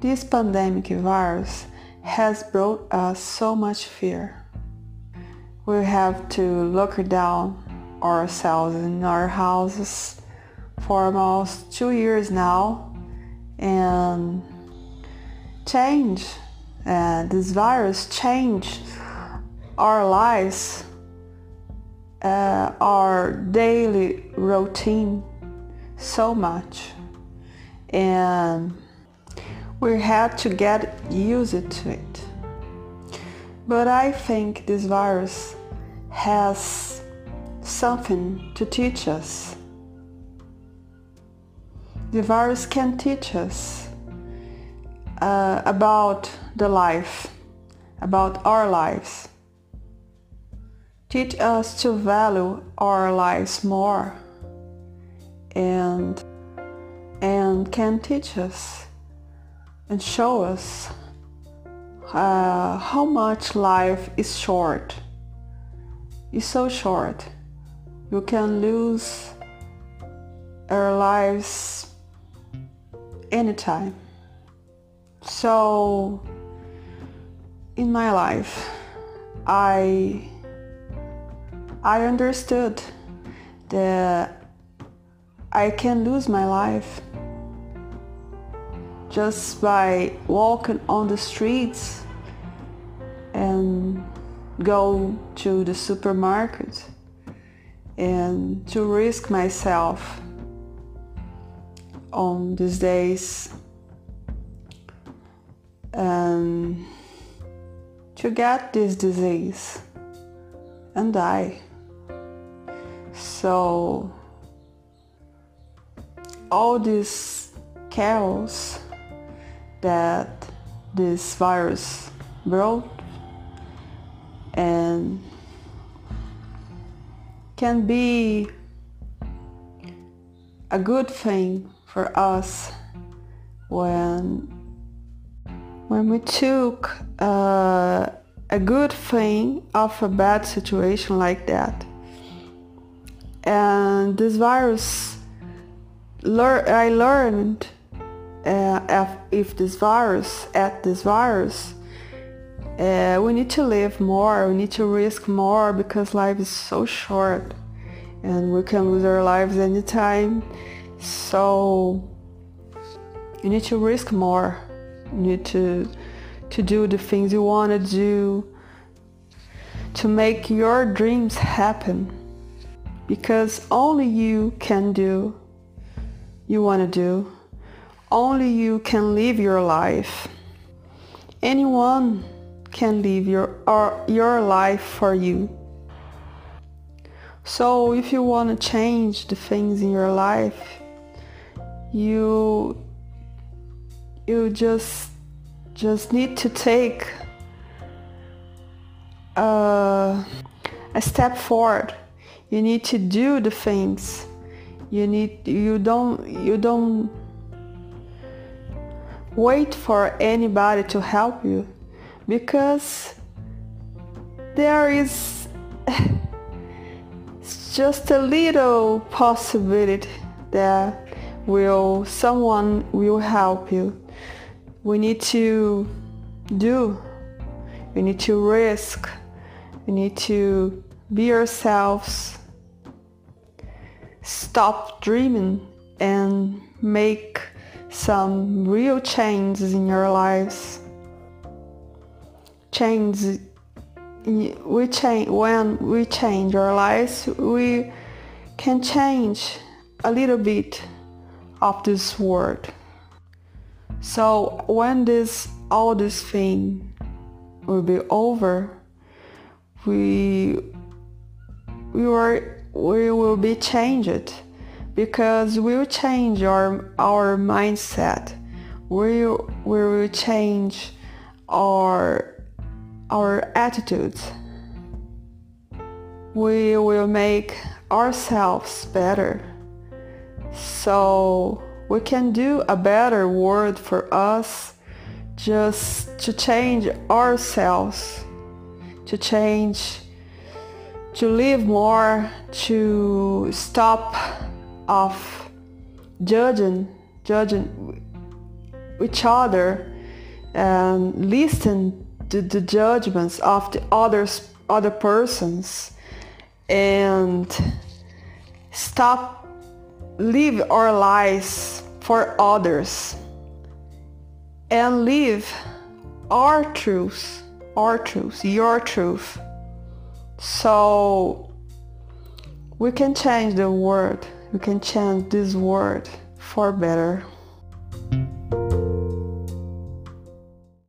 This pandemic virus has brought us so much fear. We have to lock down ourselves in our houses for almost two years now and change uh, this virus changed our lives uh, our daily routine so much and we had to get used to it but i think this virus has something to teach us the virus can teach us uh, about the life, about our lives. Teach us to value our lives more and and can teach us and show us uh, how much life is short. It's so short. You can lose our lives anytime. So in my life, I I understood that I can lose my life just by walking on the streets and go to the supermarket and to risk myself on these days um, to get this disease and die. So all these chaos that this virus brought and can be a good thing for us when when we took uh, a good thing of a bad situation like that. And this virus lear- i learned uh, if, this virus at this virus uh, we need to live more we need to risk more because life is so short and we can lose our lives anytime. So you need to risk more. You need to to do the things you want to do to make your dreams happen. Because only you can do you want to do only you can live your life. Anyone can live your or your life for you. So if you want to change the things in your life you you just just need to take a, a step forward. You need to do the things. You need you don't you don't wait for anybody to help you because there is just a little possibility that will someone will help you we need to do. We need to risk. We need to be ourselves. Stop dreaming and make some real changes in your lives. Change we change when we change our lives we can change a little bit of this world. So when this all this thing will be over, we we were we will be changed because we will change our our mindset. We we will change our our attitudes. We will make ourselves better. So we can do a better world for us just to change ourselves, to change, to live more, to stop of judging, judging each other and listen to the judgments of the others other persons and stop live our lives for others and live our truth our truth your truth. So we can change the world we can change this word for better